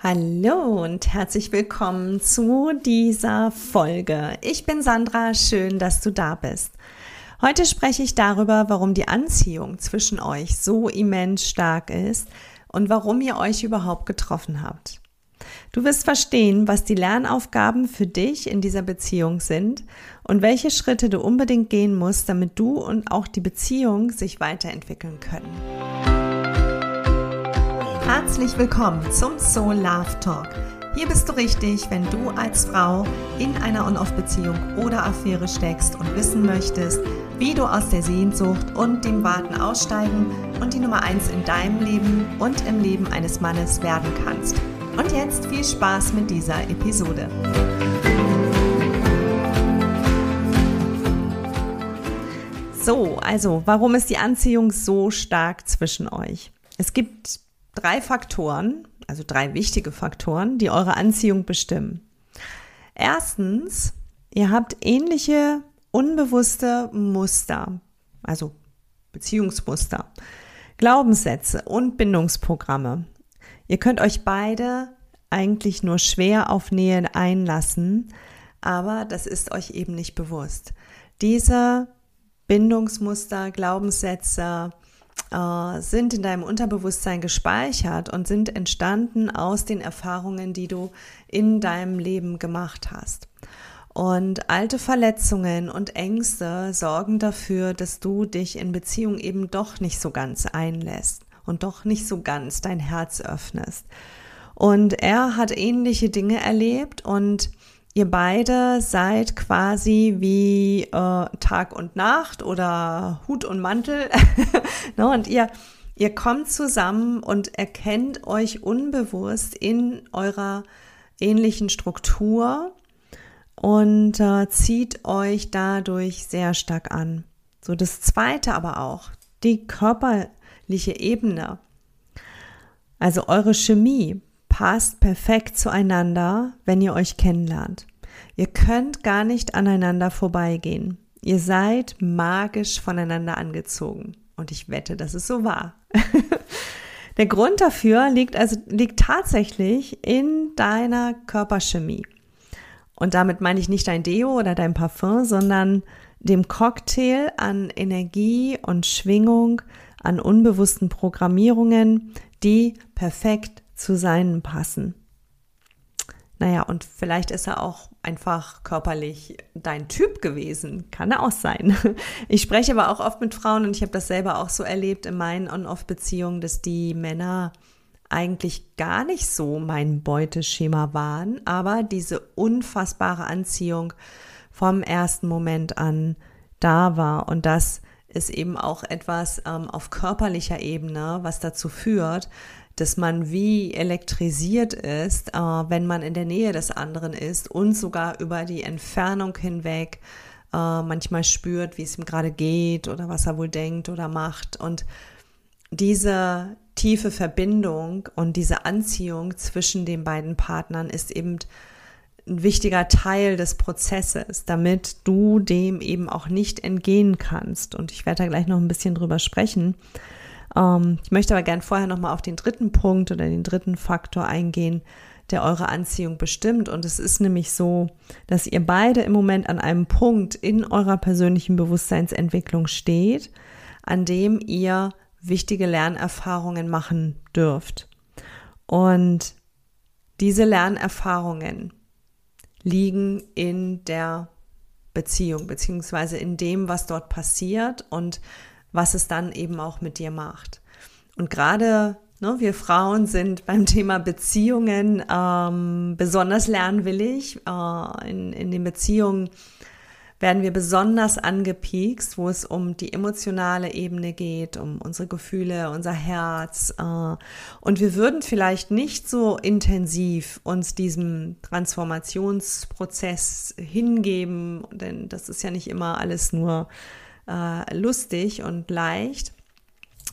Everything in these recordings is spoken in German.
Hallo und herzlich willkommen zu dieser Folge. Ich bin Sandra, schön, dass du da bist. Heute spreche ich darüber, warum die Anziehung zwischen euch so immens stark ist und warum ihr euch überhaupt getroffen habt. Du wirst verstehen, was die Lernaufgaben für dich in dieser Beziehung sind und welche Schritte du unbedingt gehen musst, damit du und auch die Beziehung sich weiterentwickeln können. Herzlich willkommen zum Soul Love Talk. Hier bist du richtig, wenn du als Frau in einer On-Off-Beziehung oder Affäre steckst und wissen möchtest, wie du aus der Sehnsucht und dem Warten aussteigen und die Nummer 1 in deinem Leben und im Leben eines Mannes werden kannst. Und jetzt viel Spaß mit dieser Episode. So, also, warum ist die Anziehung so stark zwischen euch? Es gibt drei Faktoren, also drei wichtige Faktoren, die eure Anziehung bestimmen. Erstens, ihr habt ähnliche unbewusste Muster, also Beziehungsmuster, Glaubenssätze und Bindungsprogramme. Ihr könnt euch beide eigentlich nur schwer auf Nähe einlassen, aber das ist euch eben nicht bewusst. Diese Bindungsmuster, Glaubenssätze, äh, sind in deinem Unterbewusstsein gespeichert und sind entstanden aus den Erfahrungen, die du in deinem Leben gemacht hast. Und alte Verletzungen und Ängste sorgen dafür, dass du dich in Beziehung eben doch nicht so ganz einlässt und doch nicht so ganz dein Herz öffnest. Und er hat ähnliche Dinge erlebt und ihr beide seid quasi wie äh, Tag und Nacht oder Hut und Mantel. no, und ihr, ihr kommt zusammen und erkennt euch unbewusst in eurer ähnlichen Struktur und äh, zieht euch dadurch sehr stark an. So das zweite aber auch, die körperliche Ebene. Also eure Chemie passt perfekt zueinander, wenn ihr euch kennenlernt. Ihr könnt gar nicht aneinander vorbeigehen. Ihr seid magisch voneinander angezogen. Und ich wette, das ist so wahr. Der Grund dafür liegt also, liegt tatsächlich in deiner Körperchemie. Und damit meine ich nicht dein Deo oder dein Parfum, sondern dem Cocktail an Energie und Schwingung, an unbewussten Programmierungen, die perfekt zu seinen passen. Naja, und vielleicht ist er auch einfach körperlich dein Typ gewesen. Kann er auch sein. Ich spreche aber auch oft mit Frauen und ich habe das selber auch so erlebt in meinen On-Off-Beziehungen, dass die Männer eigentlich gar nicht so mein Beuteschema waren, aber diese unfassbare Anziehung vom ersten Moment an da war. Und das ist eben auch etwas ähm, auf körperlicher Ebene, was dazu führt, dass man wie elektrisiert ist, äh, wenn man in der Nähe des anderen ist und sogar über die Entfernung hinweg äh, manchmal spürt, wie es ihm gerade geht oder was er wohl denkt oder macht. Und diese tiefe Verbindung und diese Anziehung zwischen den beiden Partnern ist eben ein wichtiger Teil des Prozesses, damit du dem eben auch nicht entgehen kannst. Und ich werde da gleich noch ein bisschen drüber sprechen. Ähm, ich möchte aber gern vorher nochmal auf den dritten Punkt oder den dritten Faktor eingehen, der eure Anziehung bestimmt. Und es ist nämlich so, dass ihr beide im Moment an einem Punkt in eurer persönlichen Bewusstseinsentwicklung steht, an dem ihr wichtige Lernerfahrungen machen dürft. Und diese Lernerfahrungen liegen in der Beziehung, beziehungsweise in dem, was dort passiert und was es dann eben auch mit dir macht. Und gerade ne, wir Frauen sind beim Thema Beziehungen ähm, besonders lernwillig. Äh, in, in den Beziehungen werden wir besonders angepiekst, wo es um die emotionale Ebene geht, um unsere Gefühle, unser Herz. Äh, und wir würden vielleicht nicht so intensiv uns diesem Transformationsprozess hingeben, denn das ist ja nicht immer alles nur äh, lustig und leicht.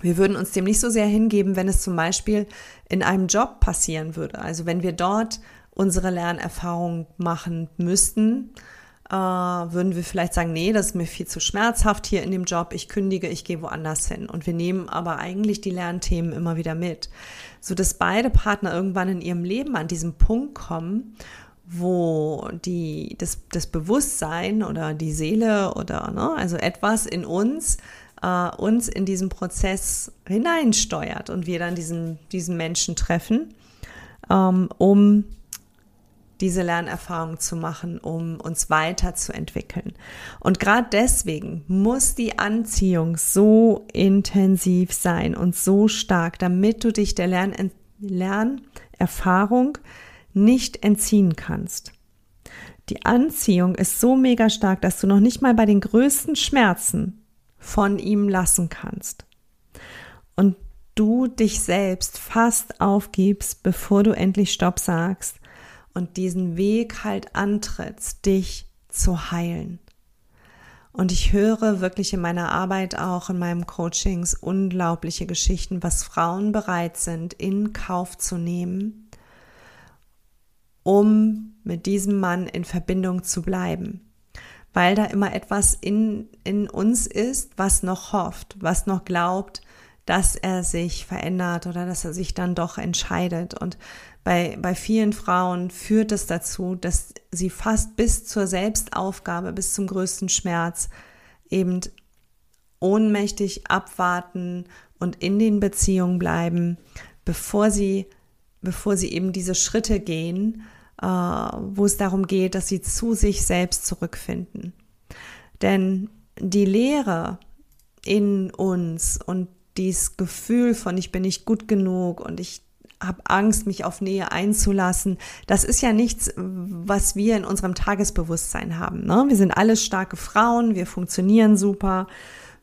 Wir würden uns dem nicht so sehr hingeben, wenn es zum Beispiel in einem Job passieren würde. Also wenn wir dort unsere Lernerfahrung machen müssten, äh, würden wir vielleicht sagen, nee, das ist mir viel zu schmerzhaft hier in dem Job, ich kündige, ich gehe woanders hin. Und wir nehmen aber eigentlich die Lernthemen immer wieder mit. sodass beide Partner irgendwann in ihrem Leben an diesem Punkt kommen, wo die, das, das Bewusstsein oder die Seele oder ne, also etwas in uns äh, uns in diesen Prozess hineinsteuert und wir dann diesen, diesen Menschen treffen, ähm, um diese Lernerfahrung zu machen, um uns weiterzuentwickeln. Und gerade deswegen muss die Anziehung so intensiv sein und so stark, damit du dich der Lern Lernerfahrung nicht entziehen kannst. Die Anziehung ist so mega stark, dass du noch nicht mal bei den größten Schmerzen von ihm lassen kannst. Und du dich selbst fast aufgibst, bevor du endlich Stopp sagst und diesen Weg halt antrittst, dich zu heilen. Und ich höre wirklich in meiner Arbeit auch in meinem Coachings unglaubliche Geschichten, was Frauen bereit sind, in Kauf zu nehmen, um mit diesem Mann in Verbindung zu bleiben. Weil da immer etwas in, in uns ist, was noch hofft, was noch glaubt, dass er sich verändert oder dass er sich dann doch entscheidet. Und bei, bei vielen Frauen führt es dazu, dass sie fast bis zur Selbstaufgabe, bis zum größten Schmerz eben ohnmächtig abwarten und in den Beziehungen bleiben, bevor sie, bevor sie eben diese Schritte gehen, äh, wo es darum geht, dass sie zu sich selbst zurückfinden. Denn die Lehre in uns und dieses Gefühl von ich bin nicht gut genug und ich habe Angst, mich auf Nähe einzulassen. Das ist ja nichts, was wir in unserem Tagesbewusstsein haben. Ne? Wir sind alles starke Frauen, wir funktionieren super,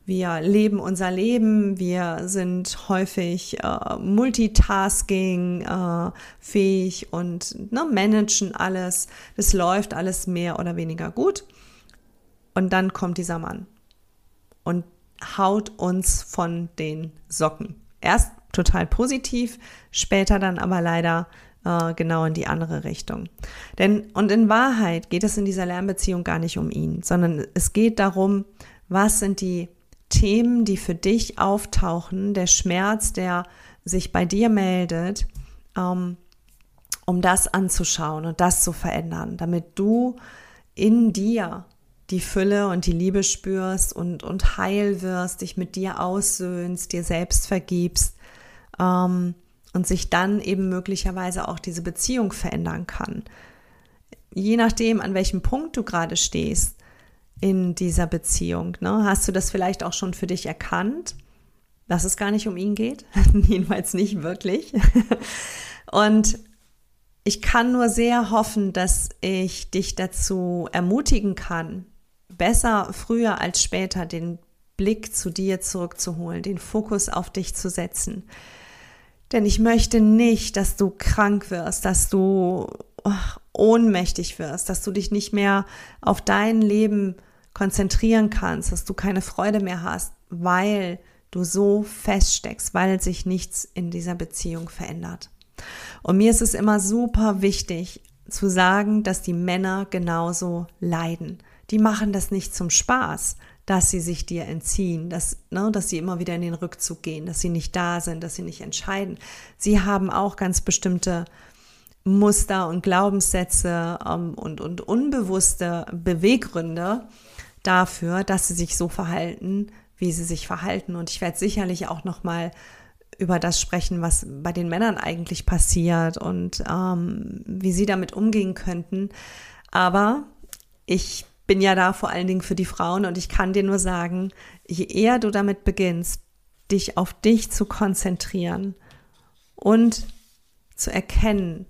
wir leben unser Leben, wir sind häufig äh, multitasking äh, fähig und ne, managen alles. Das läuft alles mehr oder weniger gut. Und dann kommt dieser Mann. Und haut uns von den Socken. Erst total positiv, später dann aber leider äh, genau in die andere Richtung. Denn, und in Wahrheit geht es in dieser Lernbeziehung gar nicht um ihn, sondern es geht darum, was sind die Themen, die für dich auftauchen, der Schmerz, der sich bei dir meldet, ähm, um das anzuschauen und das zu verändern, damit du in dir die Fülle und die Liebe spürst und, und heil wirst, dich mit dir aussöhnst, dir selbst vergibst ähm, und sich dann eben möglicherweise auch diese Beziehung verändern kann. Je nachdem, an welchem Punkt du gerade stehst in dieser Beziehung, ne, hast du das vielleicht auch schon für dich erkannt, dass es gar nicht um ihn geht, jedenfalls nicht wirklich. und ich kann nur sehr hoffen, dass ich dich dazu ermutigen kann, besser früher als später den Blick zu dir zurückzuholen, den Fokus auf dich zu setzen. Denn ich möchte nicht, dass du krank wirst, dass du ohnmächtig wirst, dass du dich nicht mehr auf dein Leben konzentrieren kannst, dass du keine Freude mehr hast, weil du so feststeckst, weil sich nichts in dieser Beziehung verändert. Und mir ist es immer super wichtig zu sagen, dass die Männer genauso leiden die machen das nicht zum Spaß, dass sie sich dir entziehen, dass, ne, dass sie immer wieder in den Rückzug gehen, dass sie nicht da sind, dass sie nicht entscheiden. Sie haben auch ganz bestimmte Muster und Glaubenssätze ähm, und, und unbewusste Beweggründe dafür, dass sie sich so verhalten, wie sie sich verhalten. Und ich werde sicherlich auch noch mal über das sprechen, was bei den Männern eigentlich passiert und ähm, wie sie damit umgehen könnten. Aber ich bin ja da vor allen Dingen für die Frauen und ich kann dir nur sagen, je eher du damit beginnst, dich auf dich zu konzentrieren und zu erkennen,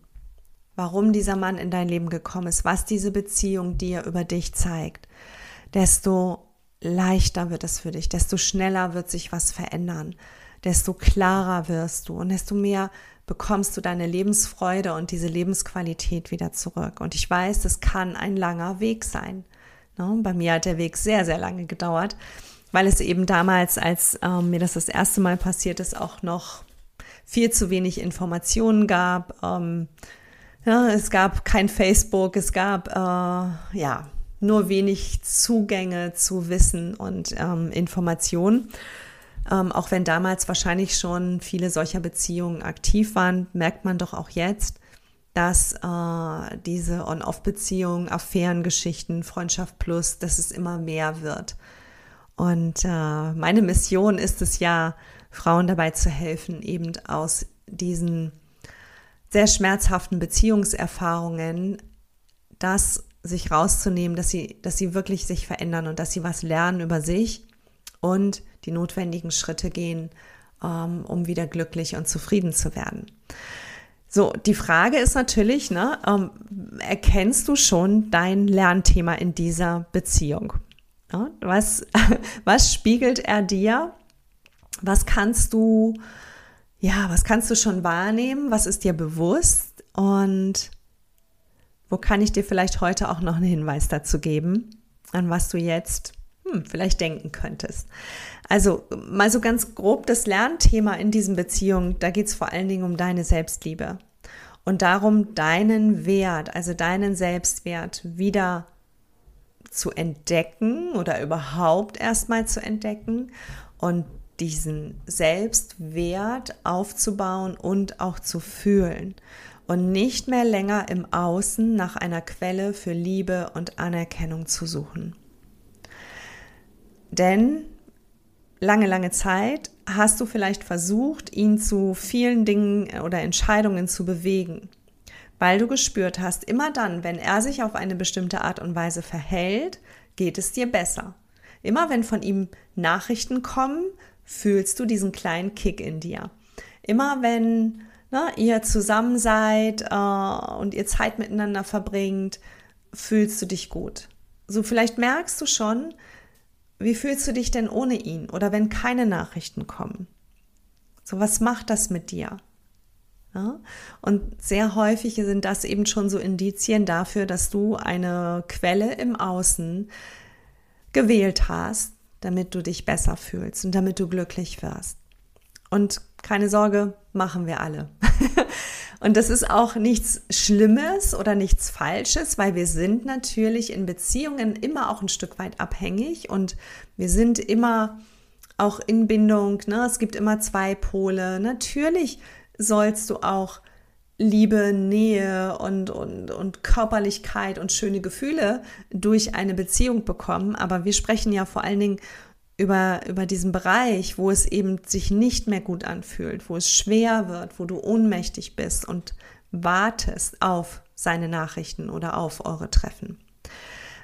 warum dieser Mann in dein Leben gekommen ist, was diese Beziehung dir über dich zeigt, desto leichter wird es für dich, desto schneller wird sich was verändern, desto klarer wirst du und desto mehr bekommst du deine Lebensfreude und diese Lebensqualität wieder zurück. Und ich weiß, das kann ein langer Weg sein. Ne? Bei mir hat der Weg sehr, sehr lange gedauert, weil es eben damals, als ähm, mir das das erste Mal passiert ist, auch noch viel zu wenig Informationen gab. Ähm, ja, es gab kein Facebook, es gab äh, ja nur wenig Zugänge zu Wissen und ähm, Informationen. Ähm, auch wenn damals wahrscheinlich schon viele solcher Beziehungen aktiv waren, merkt man doch auch jetzt, dass äh, diese On-Off-Beziehungen, Affärengeschichten, Freundschaft plus, dass es immer mehr wird. Und äh, meine Mission ist es ja, Frauen dabei zu helfen, eben aus diesen sehr schmerzhaften Beziehungserfahrungen das sich rauszunehmen, dass sie, dass sie wirklich sich verändern und dass sie was lernen über sich und die notwendigen Schritte gehen, ähm, um wieder glücklich und zufrieden zu werden. So, die Frage ist natürlich, ne, ähm, erkennst du schon dein Lernthema in dieser Beziehung? Was, was spiegelt er dir? Was kannst du, ja, was kannst du schon wahrnehmen? Was ist dir bewusst? Und wo kann ich dir vielleicht heute auch noch einen Hinweis dazu geben, an was du jetzt hm, vielleicht denken könntest? Also mal so ganz grob das Lernthema in diesen Beziehungen, da geht es vor allen Dingen um deine Selbstliebe und darum, deinen Wert, also deinen Selbstwert wieder zu entdecken oder überhaupt erstmal zu entdecken und diesen Selbstwert aufzubauen und auch zu fühlen und nicht mehr länger im Außen nach einer Quelle für Liebe und Anerkennung zu suchen. Denn lange, lange Zeit hast du vielleicht versucht, ihn zu vielen Dingen oder Entscheidungen zu bewegen, weil du gespürt hast, immer dann, wenn er sich auf eine bestimmte Art und Weise verhält, geht es dir besser. Immer wenn von ihm Nachrichten kommen, fühlst du diesen kleinen Kick in dir. Immer wenn ne, ihr zusammen seid äh, und ihr Zeit miteinander verbringt, fühlst du dich gut. So vielleicht merkst du schon, wie fühlst du dich denn ohne ihn oder wenn keine Nachrichten kommen? So, was macht das mit dir? Ja? Und sehr häufig sind das eben schon so Indizien dafür, dass du eine Quelle im Außen gewählt hast, damit du dich besser fühlst und damit du glücklich wirst. Und keine Sorge, machen wir alle. und das ist auch nichts Schlimmes oder nichts Falsches, weil wir sind natürlich in Beziehungen immer auch ein Stück weit abhängig und wir sind immer auch in Bindung. Ne? Es gibt immer zwei Pole. Natürlich sollst du auch Liebe, Nähe und, und, und Körperlichkeit und schöne Gefühle durch eine Beziehung bekommen. Aber wir sprechen ja vor allen Dingen über, über diesen Bereich, wo es eben sich nicht mehr gut anfühlt, wo es schwer wird, wo du ohnmächtig bist und wartest auf seine Nachrichten oder auf eure Treffen.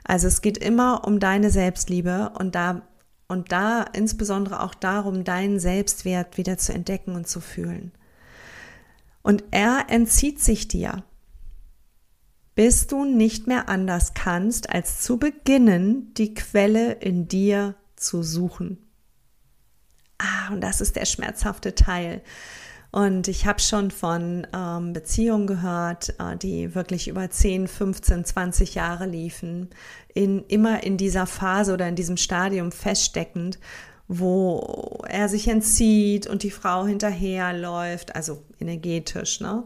Also es geht immer um deine Selbstliebe und da und da insbesondere auch darum, deinen Selbstwert wieder zu entdecken und zu fühlen. Und er entzieht sich dir, bis du nicht mehr anders kannst, als zu beginnen, die Quelle in dir zu suchen. Ah, und das ist der schmerzhafte Teil. Und ich habe schon von ähm, Beziehungen gehört, äh, die wirklich über 10, 15, 20 Jahre liefen, in, immer in dieser Phase oder in diesem Stadium feststeckend, wo er sich entzieht und die Frau hinterherläuft, also energetisch, ne?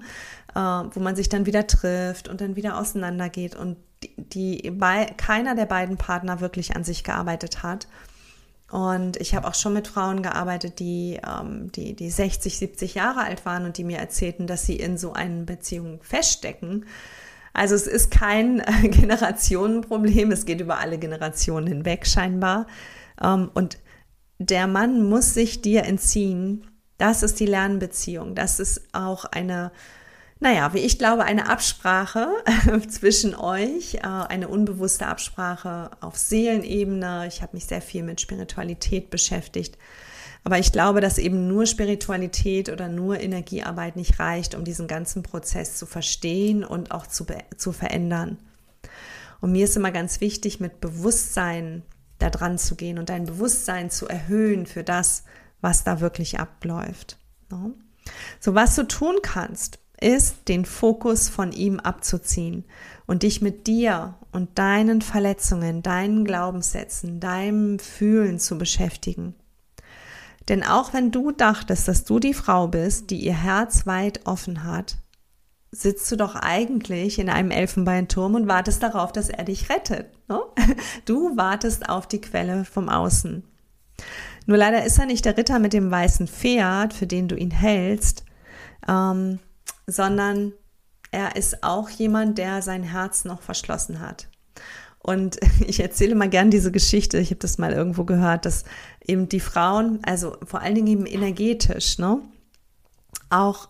Äh, wo man sich dann wieder trifft und dann wieder auseinandergeht und die, die bei, keiner der beiden Partner wirklich an sich gearbeitet hat und ich habe auch schon mit Frauen gearbeitet, die, ähm, die, die 60, 70 Jahre alt waren und die mir erzählten, dass sie in so einer Beziehung feststecken. Also es ist kein Generationenproblem, es geht über alle Generationen hinweg scheinbar. Ähm, und der Mann muss sich dir entziehen. Das ist die Lernbeziehung. Das ist auch eine naja, wie ich glaube, eine Absprache zwischen euch, äh, eine unbewusste Absprache auf Seelenebene. Ich habe mich sehr viel mit Spiritualität beschäftigt. Aber ich glaube, dass eben nur Spiritualität oder nur Energiearbeit nicht reicht, um diesen ganzen Prozess zu verstehen und auch zu, zu verändern. Und mir ist immer ganz wichtig, mit Bewusstsein da dran zu gehen und dein Bewusstsein zu erhöhen für das, was da wirklich abläuft. So, was du tun kannst, ist, den Fokus von ihm abzuziehen und dich mit dir und deinen Verletzungen, deinen Glaubenssätzen, deinem Fühlen zu beschäftigen. Denn auch wenn du dachtest, dass du die Frau bist, die ihr Herz weit offen hat, sitzt du doch eigentlich in einem Elfenbeinturm und wartest darauf, dass er dich rettet. Ne? Du wartest auf die Quelle vom Außen. Nur leider ist er nicht der Ritter mit dem weißen Pferd, für den du ihn hältst, ähm, sondern er ist auch jemand, der sein Herz noch verschlossen hat. Und ich erzähle mal gern diese Geschichte. Ich habe das mal irgendwo gehört, dass eben die Frauen, also vor allen Dingen eben energetisch, ne, auch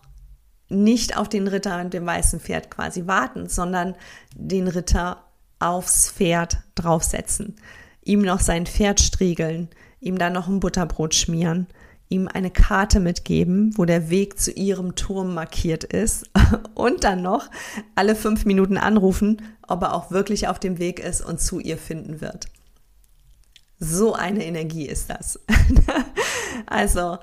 nicht auf den Ritter und dem weißen Pferd quasi warten, sondern den Ritter aufs Pferd draufsetzen, ihm noch sein Pferd striegeln, ihm dann noch ein Butterbrot schmieren, ihm eine Karte mitgeben, wo der Weg zu ihrem Turm markiert ist und dann noch alle fünf Minuten anrufen, ob er auch wirklich auf dem Weg ist und zu ihr finden wird. So eine Energie ist das. also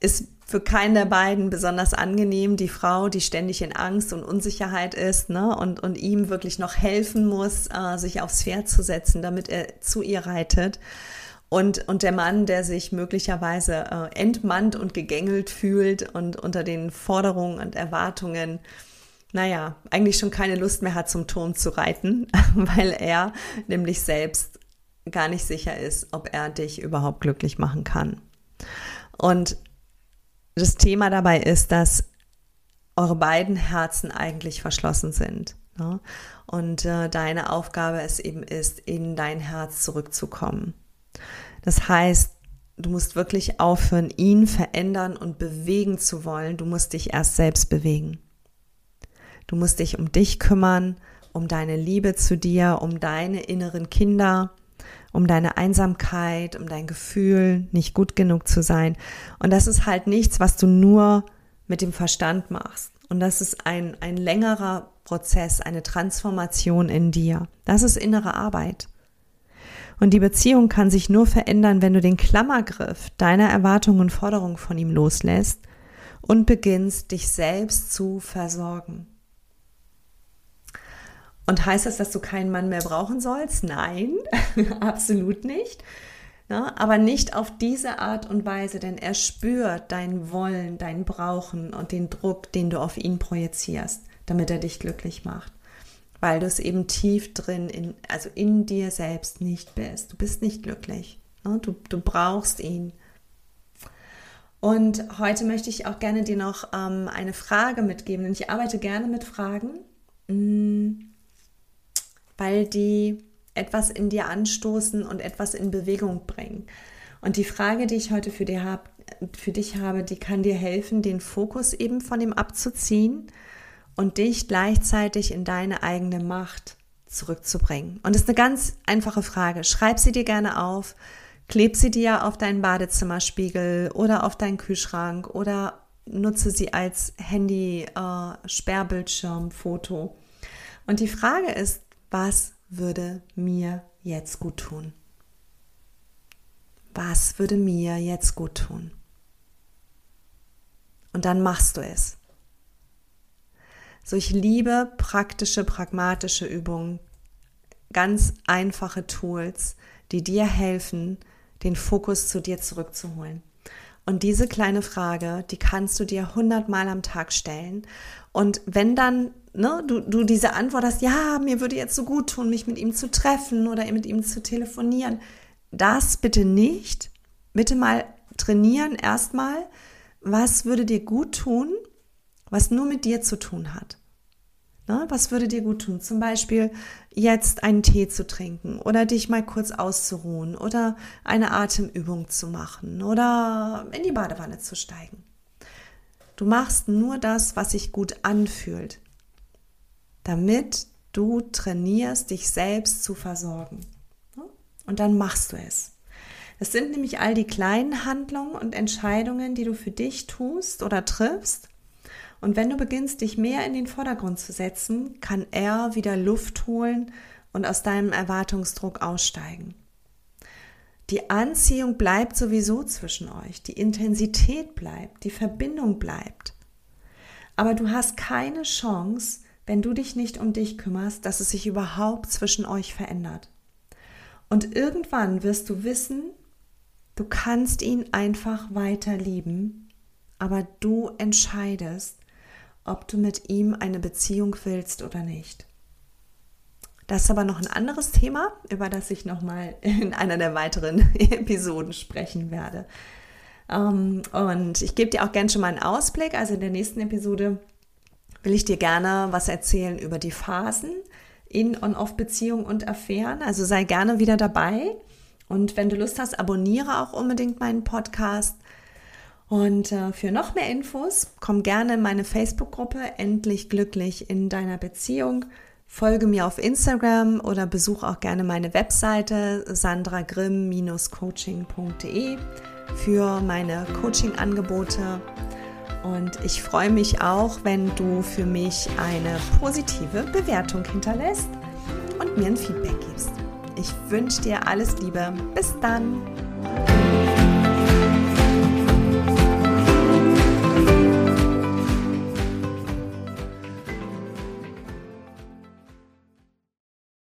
ist für keinen der beiden besonders angenehm. Die Frau, die ständig in Angst und Unsicherheit ist ne, und, und ihm wirklich noch helfen muss, äh, sich aufs Pferd zu setzen, damit er zu ihr reitet. Und, und der Mann, der sich möglicherweise äh, entmannt und gegängelt fühlt und unter den Forderungen und Erwartungen, naja, eigentlich schon keine Lust mehr hat, zum Turm zu reiten, weil er nämlich selbst gar nicht sicher ist, ob er dich überhaupt glücklich machen kann. Und das Thema dabei ist, dass eure beiden Herzen eigentlich verschlossen sind. Ne? Und äh, deine Aufgabe es eben ist, in dein Herz zurückzukommen. Das heißt, du musst wirklich aufhören, ihn verändern und bewegen zu wollen. Du musst dich erst selbst bewegen. Du musst dich um dich kümmern, um deine Liebe zu dir, um deine inneren Kinder, um deine Einsamkeit, um dein Gefühl, nicht gut genug zu sein. Und das ist halt nichts, was du nur mit dem Verstand machst. Und das ist ein, ein längerer Prozess, eine Transformation in dir. Das ist innere Arbeit. Und die Beziehung kann sich nur verändern, wenn du den Klammergriff deiner Erwartungen und Forderungen von ihm loslässt und beginnst, dich selbst zu versorgen. Und heißt das, dass du keinen Mann mehr brauchen sollst? Nein, absolut nicht. Ja, aber nicht auf diese Art und Weise, denn er spürt dein Wollen, dein Brauchen und den Druck, den du auf ihn projizierst, damit er dich glücklich macht. Weil du es eben tief drin, in, also in dir selbst nicht bist. Du bist nicht glücklich. Ja, du, du brauchst ihn. Und heute möchte ich auch gerne dir noch ähm, eine Frage mitgeben, denn ich arbeite gerne mit Fragen. Hm weil die etwas in dir anstoßen und etwas in Bewegung bringen. Und die Frage, die ich heute für, dir hab, für dich habe, die kann dir helfen, den Fokus eben von ihm abzuziehen und dich gleichzeitig in deine eigene Macht zurückzubringen. Und das ist eine ganz einfache Frage. Schreib sie dir gerne auf, kleb sie dir auf deinen Badezimmerspiegel oder auf deinen Kühlschrank oder nutze sie als Handy-Sperrbildschirmfoto. Äh, und die Frage ist, was würde mir jetzt gut tun? Was würde mir jetzt gut tun? Und dann machst du es. So, ich liebe praktische, pragmatische Übungen, ganz einfache Tools, die dir helfen, den Fokus zu dir zurückzuholen. Und diese kleine Frage, die kannst du dir hundertmal am Tag stellen. Und wenn dann ne, du, du diese Antwort hast, ja, mir würde jetzt so gut tun, mich mit ihm zu treffen oder mit ihm zu telefonieren, das bitte nicht. Bitte mal trainieren erstmal, was würde dir gut tun, was nur mit dir zu tun hat. Ne, was würde dir gut tun? Zum Beispiel jetzt einen Tee zu trinken oder dich mal kurz auszuruhen oder eine Atemübung zu machen oder in die Badewanne zu steigen. Du machst nur das, was sich gut anfühlt, damit du trainierst, dich selbst zu versorgen. Und dann machst du es. Es sind nämlich all die kleinen Handlungen und Entscheidungen, die du für dich tust oder triffst. Und wenn du beginnst, dich mehr in den Vordergrund zu setzen, kann er wieder Luft holen und aus deinem Erwartungsdruck aussteigen. Die Anziehung bleibt sowieso zwischen euch, die Intensität bleibt, die Verbindung bleibt. Aber du hast keine Chance, wenn du dich nicht um dich kümmerst, dass es sich überhaupt zwischen euch verändert. Und irgendwann wirst du wissen, du kannst ihn einfach weiter lieben, aber du entscheidest, ob du mit ihm eine Beziehung willst oder nicht. Das ist aber noch ein anderes Thema, über das ich nochmal in einer der weiteren Episoden sprechen werde. Ähm, und ich gebe dir auch gerne schon mal einen Ausblick. Also in der nächsten Episode will ich dir gerne was erzählen über die Phasen in und off Beziehungen und Affären. Also sei gerne wieder dabei. Und wenn du Lust hast, abonniere auch unbedingt meinen Podcast. Und äh, für noch mehr Infos, komm gerne in meine Facebook-Gruppe Endlich glücklich in deiner Beziehung. Folge mir auf Instagram oder besuche auch gerne meine Webseite sandragrimm-coaching.de für meine Coaching-Angebote. Und ich freue mich auch, wenn du für mich eine positive Bewertung hinterlässt und mir ein Feedback gibst. Ich wünsche dir alles Liebe. Bis dann.